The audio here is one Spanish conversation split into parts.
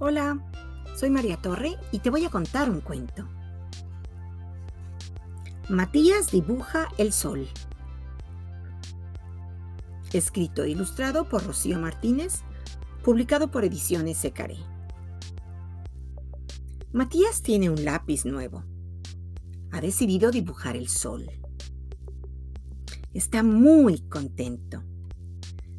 Hola, soy María Torre y te voy a contar un cuento. Matías dibuja el sol. Escrito e ilustrado por Rocío Martínez, publicado por Ediciones Secaré. Matías tiene un lápiz nuevo. Ha decidido dibujar el sol. Está muy contento.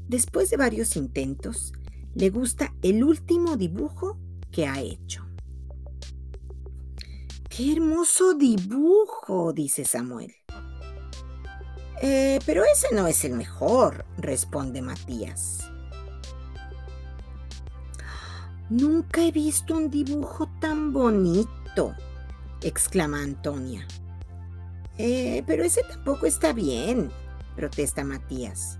Después de varios intentos, le gusta el último dibujo que ha hecho. ¡Qué hermoso dibujo! dice Samuel. Eh, pero ese no es el mejor, responde Matías. Nunca he visto un dibujo tan bonito, exclama Antonia. Eh, pero ese tampoco está bien, protesta Matías.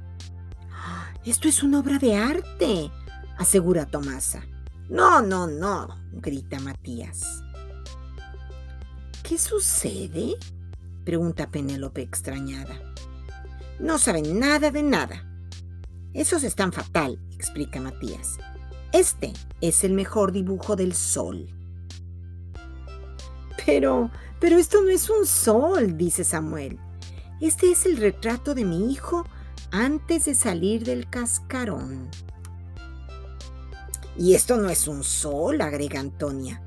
Esto es una obra de arte, asegura Tomasa. No, no, no, grita Matías. ¿Qué sucede? pregunta Penélope extrañada. No saben nada de nada. Esos están fatal, explica Matías. Este es el mejor dibujo del sol. Pero, pero esto no es un sol, dice Samuel. Este es el retrato de mi hijo antes de salir del cascarón. Y esto no es un sol, agrega Antonia,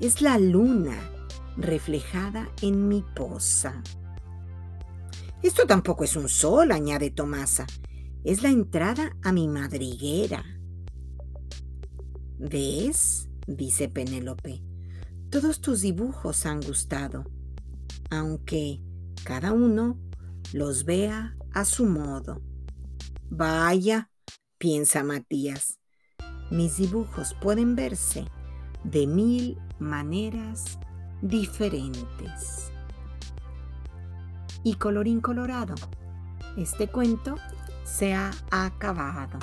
es la luna reflejada en mi poza. Esto tampoco es un sol, añade Tomasa, es la entrada a mi madriguera. ¿Ves? dice Penélope, todos tus dibujos han gustado, aunque cada uno los vea a su modo. Vaya, piensa Matías, mis dibujos pueden verse de mil maneras diferentes. Y colorín colorado, este cuento se ha acabado.